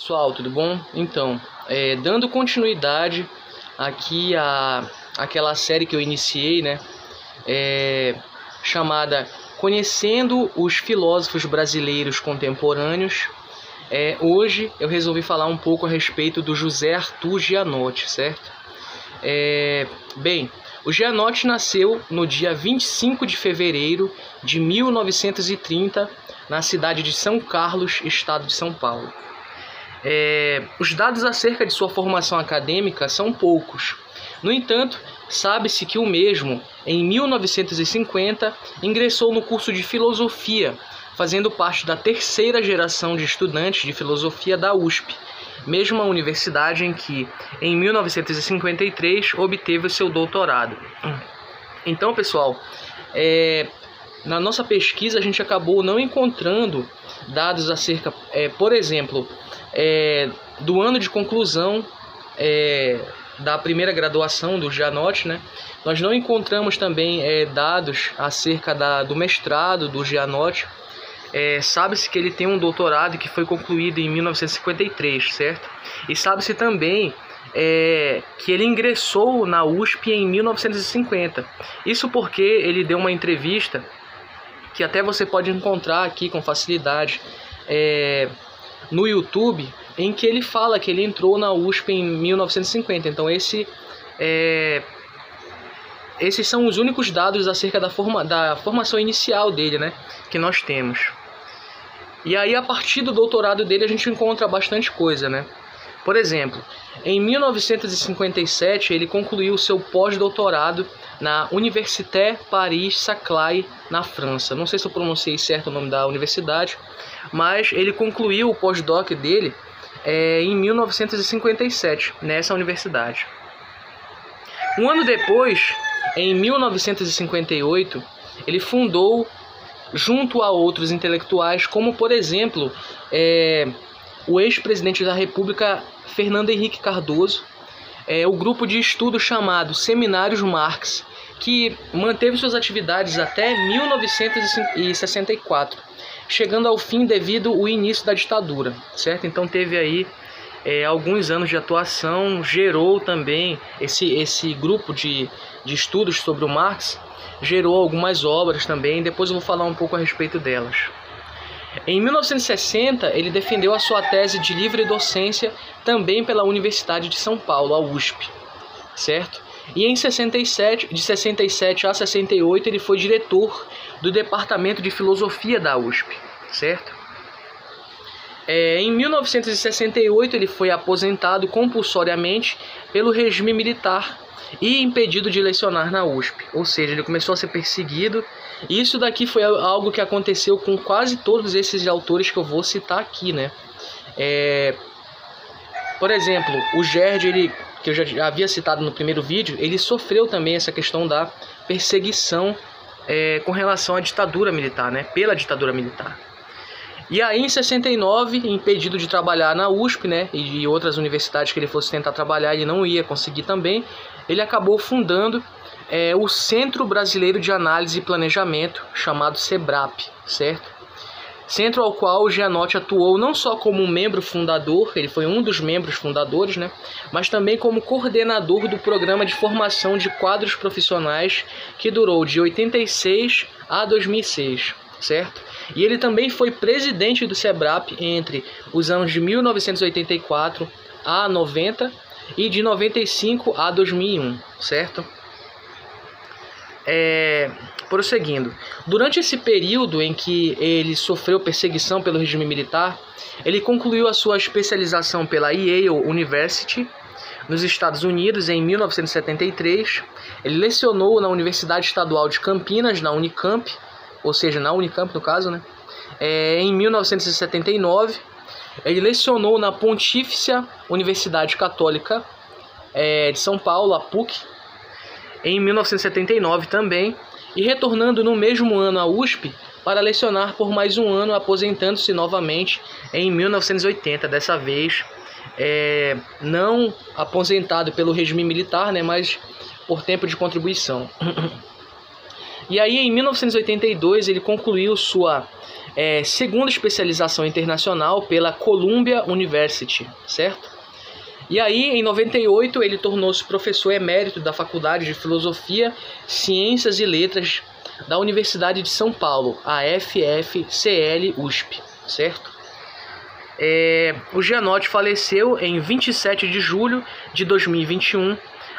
Pessoal, tudo bom? Então, é, dando continuidade aqui a aquela série que eu iniciei, né? É, chamada Conhecendo os Filósofos Brasileiros Contemporâneos. É, hoje eu resolvi falar um pouco a respeito do José Arthur Gianotti, certo? É, bem, o Gianotti nasceu no dia 25 de fevereiro de 1930 na cidade de São Carlos, estado de São Paulo. É, os dados acerca de sua formação acadêmica são poucos. No entanto, sabe-se que o mesmo, em 1950, ingressou no curso de filosofia, fazendo parte da terceira geração de estudantes de filosofia da USP, mesma universidade em que, em 1953, obteve o seu doutorado. Então, pessoal, é, na nossa pesquisa a gente acabou não encontrando dados acerca, é, por exemplo, é, do ano de conclusão é, da primeira graduação do Gianotti, né? Nós não encontramos também é, dados acerca da, do mestrado do Gianotti. É, sabe-se que ele tem um doutorado que foi concluído em 1953, certo? E sabe-se também é, que ele ingressou na USP em 1950. Isso porque ele deu uma entrevista que até você pode encontrar aqui com facilidade. É, no YouTube em que ele fala que ele entrou na USP em 1950. Então esse é, esses são os únicos dados acerca da, forma, da formação inicial dele, né, que nós temos. E aí a partir do doutorado dele a gente encontra bastante coisa, né? Por exemplo, em 1957 ele concluiu seu pós-doutorado na Université Paris-Saclay, na França. Não sei se eu pronunciei certo o nome da universidade, mas ele concluiu o pós-doc dele é, em 1957, nessa universidade. Um ano depois, em 1958, ele fundou, junto a outros intelectuais, como por exemplo é, o ex-presidente da República Fernando Henrique Cardoso, é, o grupo de estudo chamado Seminários Marx, que manteve suas atividades até 1964, chegando ao fim devido ao início da ditadura, certo? Então teve aí é, alguns anos de atuação, gerou também esse, esse grupo de, de estudos sobre o Marx, gerou algumas obras também, depois eu vou falar um pouco a respeito delas. Em 1960, ele defendeu a sua tese de livre docência também pela Universidade de São Paulo, a USP, certo? E em 67, de 67 a 68, ele foi diretor do Departamento de Filosofia da USP, certo? É, em 1968, ele foi aposentado compulsoriamente pelo regime militar e impedido de lecionar na USP, ou seja, ele começou a ser perseguido. Isso daqui foi algo que aconteceu com quase todos esses autores que eu vou citar aqui, né? É, por exemplo, o Gerd, ele que eu já havia citado no primeiro vídeo, ele sofreu também essa questão da perseguição é, com relação à ditadura militar, né, pela ditadura militar. E aí, em 69, impedido de trabalhar na USP né, e outras universidades que ele fosse tentar trabalhar, ele não ia conseguir também, ele acabou fundando é, o Centro Brasileiro de Análise e Planejamento, chamado SEBRAP, certo? Centro ao qual o Gianotti atuou não só como membro fundador, ele foi um dos membros fundadores, né, mas também como coordenador do programa de formação de quadros profissionais que durou de 86 a 2006, certo? E ele também foi presidente do SEBRAP entre os anos de 1984 a 90 e de 95 a 2001, certo? É, prosseguindo. Durante esse período em que ele sofreu perseguição pelo regime militar, ele concluiu a sua especialização pela Yale University nos Estados Unidos em 1973. Ele lecionou na Universidade Estadual de Campinas, na Unicamp, ou seja, na Unicamp no caso, né? É, em 1979. Ele lecionou na Pontifícia Universidade Católica é, de São Paulo, a PUC, em 1979 também e retornando no mesmo ano à USP para lecionar por mais um ano, aposentando-se novamente em 1980, dessa vez é, não aposentado pelo regime militar, né, mas por tempo de contribuição. E aí, em 1982, ele concluiu sua é, segunda especialização internacional pela Columbia University, certo? E aí, em 98, ele tornou-se professor emérito da Faculdade de Filosofia, Ciências e Letras da Universidade de São Paulo, a FFCL USP, certo? É, o Gianotti faleceu em 27 de julho de 2021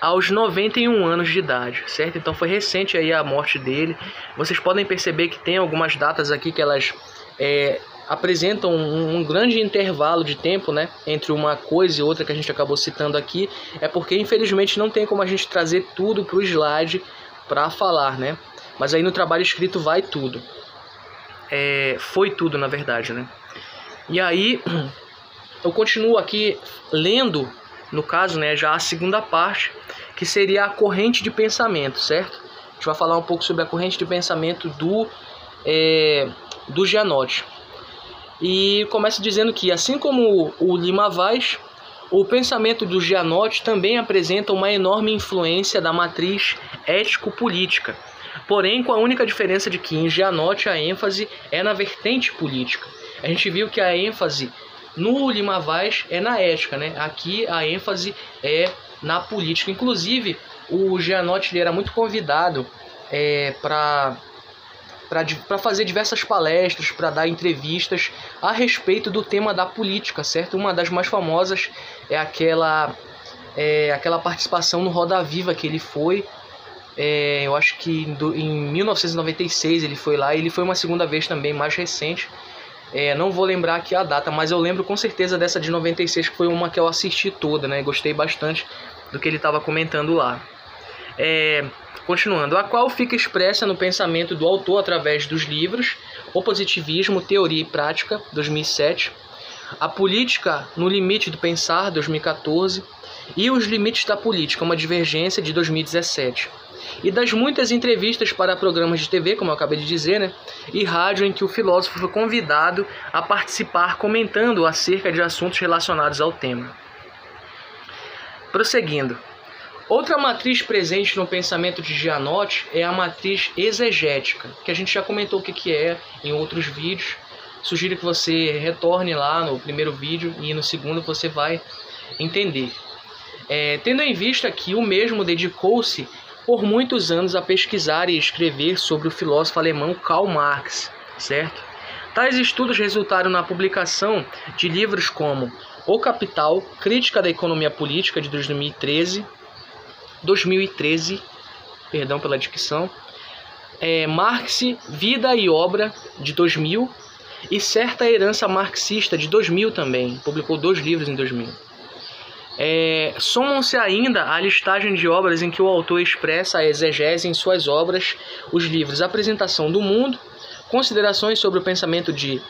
aos 91 anos de idade, certo? Então foi recente aí a morte dele. Vocês podem perceber que tem algumas datas aqui que elas é, apresentam um, um, grande intervalo de tempo, né, entre uma coisa e outra que a gente acabou citando aqui. É porque infelizmente não tem como a gente trazer tudo para o slide para falar, né? Mas aí no trabalho escrito vai tudo. É, foi tudo na verdade, né? E aí eu continuo aqui lendo no caso, né, já a segunda parte, que seria a corrente de pensamento, certo? A gente vai falar um pouco sobre a corrente de pensamento do, é, do Gianotti. E começa dizendo que, assim como o Lima Vaz, o pensamento do Gianotti também apresenta uma enorme influência da matriz ético-política, porém com a única diferença de que em Gianotti a ênfase é na vertente política. A gente viu que a ênfase no Lima Vaz é na ética, né? Aqui a ênfase é na política. Inclusive, o Gianotti era muito convidado é, para para fazer diversas palestras, para dar entrevistas a respeito do tema da política, certo? Uma das mais famosas é aquela é, aquela participação no Roda Viva que ele foi. É, eu acho que em 1996 ele foi lá e ele foi uma segunda vez também, mais recente, é, não vou lembrar aqui a data, mas eu lembro com certeza dessa de 96, que foi uma que eu assisti toda, né? Gostei bastante do que ele estava comentando lá. É, continuando, a qual fica expressa no pensamento do autor através dos livros O Positivismo, Teoria e Prática, 2007, A Política no Limite do Pensar, 2014, e Os Limites da Política, uma divergência, de 2017 e das muitas entrevistas para programas de TV, como eu acabei de dizer, né, e rádio em que o filósofo foi convidado a participar comentando acerca de assuntos relacionados ao tema. Prosseguindo. Outra matriz presente no pensamento de Gianotti é a matriz exegética, que a gente já comentou o que é em outros vídeos. Sugiro que você retorne lá no primeiro vídeo e no segundo você vai entender. É, tendo em vista que o mesmo dedicou-se por muitos anos a pesquisar e escrever sobre o filósofo alemão Karl Marx, certo? Tais estudos resultaram na publicação de livros como O Capital, Crítica da Economia Política de 2013, 2013, perdão pela dicção, é, Marx, Vida e Obra de 2000 e Certa Herança Marxista de 2000 também, publicou dois livros em 2000. É, Somam-se ainda a listagem de obras em que o autor expressa a exegese em suas obras, os livros Apresentação do Mundo, Considerações sobre o Pensamento de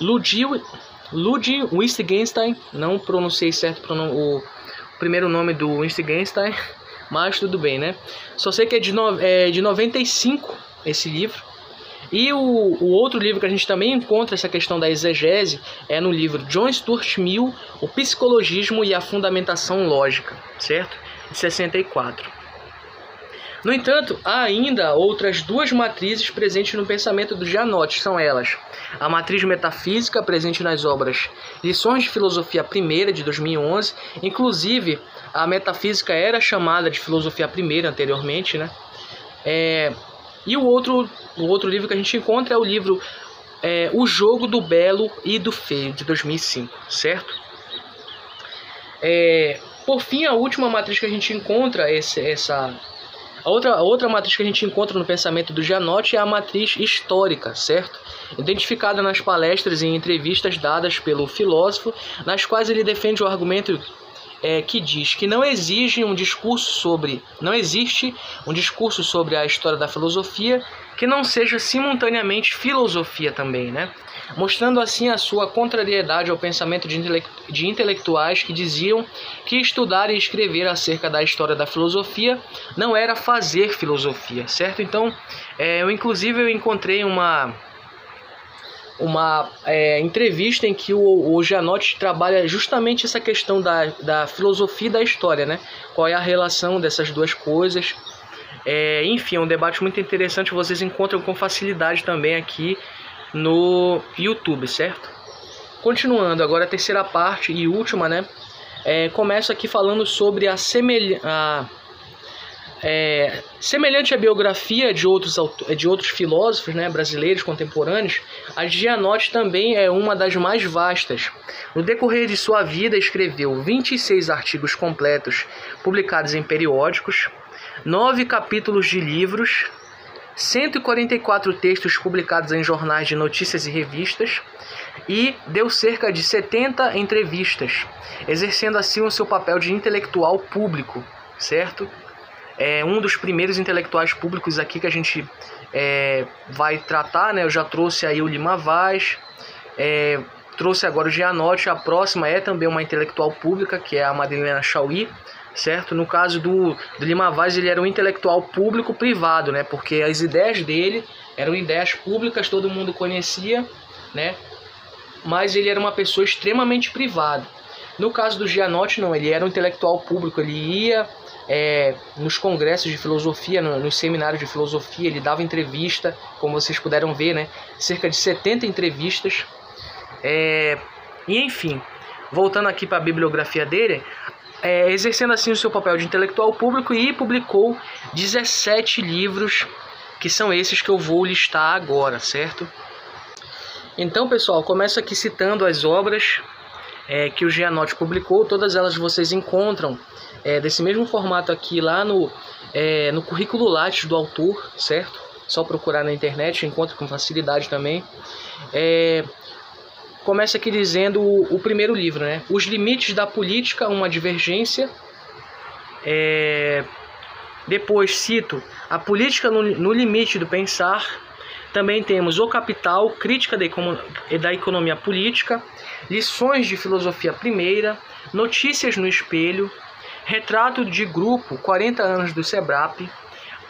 Ludwig, Ludwig Wittgenstein, não pronunciei certo o primeiro nome do Wittgenstein, mas tudo bem, né? Só sei que é de, no, é de 95 esse livro. E o, o, outro livro que a gente também encontra essa questão da exegese é no livro John Stuart Mill, O Psicologismo e a Fundamentação Lógica, certo? De 64. No entanto, há ainda outras duas matrizes presentes no pensamento do Gianotti, são elas: a matriz metafísica presente nas obras Lições de Filosofia Primeira de 2011, inclusive a metafísica era chamada de Filosofia Primeira anteriormente, né? É, e o outro, o outro livro que a gente encontra é o livro é, O Jogo do Belo e do Feio, de 2005, certo? É, por fim, a última matriz que a gente encontra, esse, essa, a outra, a outra matriz que a gente encontra no pensamento do Gianotti é a matriz histórica, certo? Identificada nas palestras e entrevistas dadas pelo filósofo, nas quais ele defende o argumento é, que diz que não exige um discurso sobre, não existe um discurso sobre a história da filosofia que não seja simultaneamente filosofia também, né? Mostrando assim a sua contrariedade ao pensamento de, intele de intelectuais que diziam que estudar e escrever acerca da história da filosofia não era fazer filosofia, certo? Então, é, eu inclusive eu encontrei uma uma é, entrevista em que o, o trabalha justamente essa questão da, da filosofia e da história, né? Qual é a relação dessas duas coisas. É, enfim, é um debate muito interessante, vocês encontram com facilidade também aqui no YouTube, certo? Continuando, agora a terceira parte e última, né? É, começo aqui falando sobre a semelhança é, semelhante à biografia de outros, de outros filósofos né, brasileiros contemporâneos, a Gianotti também é uma das mais vastas. No decorrer de sua vida, escreveu 26 artigos completos publicados em periódicos, 9 capítulos de livros, 144 textos publicados em jornais de notícias e revistas, e deu cerca de 70 entrevistas, exercendo assim o seu papel de intelectual público, certo? É um dos primeiros intelectuais públicos aqui que a gente é, vai tratar, né? Eu já trouxe aí o Lima Vaz, é, trouxe agora o Gianotti, a próxima é também uma intelectual pública, que é a Madalena Chauí, certo? No caso do, do Lima Vaz, ele era um intelectual público-privado, né? Porque as ideias dele eram ideias públicas, todo mundo conhecia, né? Mas ele era uma pessoa extremamente privada. No caso do Gianotti, não, ele era um intelectual público, ele ia é, nos congressos de filosofia, no, nos seminários de filosofia, ele dava entrevista, como vocês puderam ver, né? Cerca de 70 entrevistas. É, e enfim, voltando aqui para a bibliografia dele, é, exercendo assim o seu papel de intelectual público e publicou 17 livros, que são esses que eu vou listar agora, certo? Então, pessoal, começo aqui citando as obras é, que o Gianotti publicou, todas elas vocês encontram é, desse mesmo formato aqui lá no, é, no currículo Lattes do autor, certo? Só procurar na internet, encontra com facilidade também. É, começa aqui dizendo o, o, primeiro livro, né? Os limites da política, uma divergência. É, depois cito a política no, no limite do pensar. Também temos O Capital, Crítica da Economia Política, Lições de Filosofia Primeira, Notícias no Espelho, Retrato de Grupo, 40 anos do SEBRAP,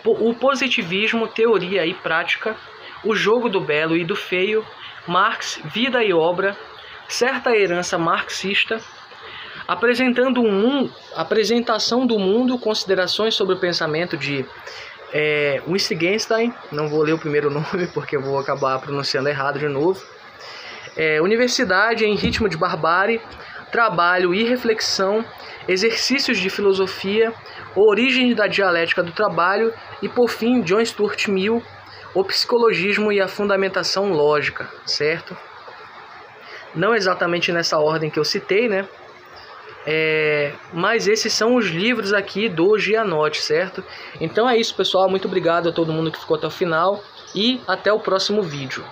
O Positivismo, Teoria e Prática, O Jogo do Belo e do Feio, Marx, Vida e Obra, Certa Herança Marxista, apresentando um apresentação do mundo, considerações sobre o pensamento de é, Wittgenstein, não vou ler o primeiro nome porque eu vou acabar pronunciando errado de novo. É, Universidade em ritmo de barbárie, trabalho e reflexão, exercícios de filosofia, origens da dialética do trabalho e, por fim, John Stuart Mill, o psicologismo e a fundamentação lógica, certo? Não exatamente nessa ordem que eu citei, né? É, mas esses são os livros aqui do Gianotti, certo? Então é isso, pessoal. Muito obrigado a todo mundo que ficou até o final e até o próximo vídeo.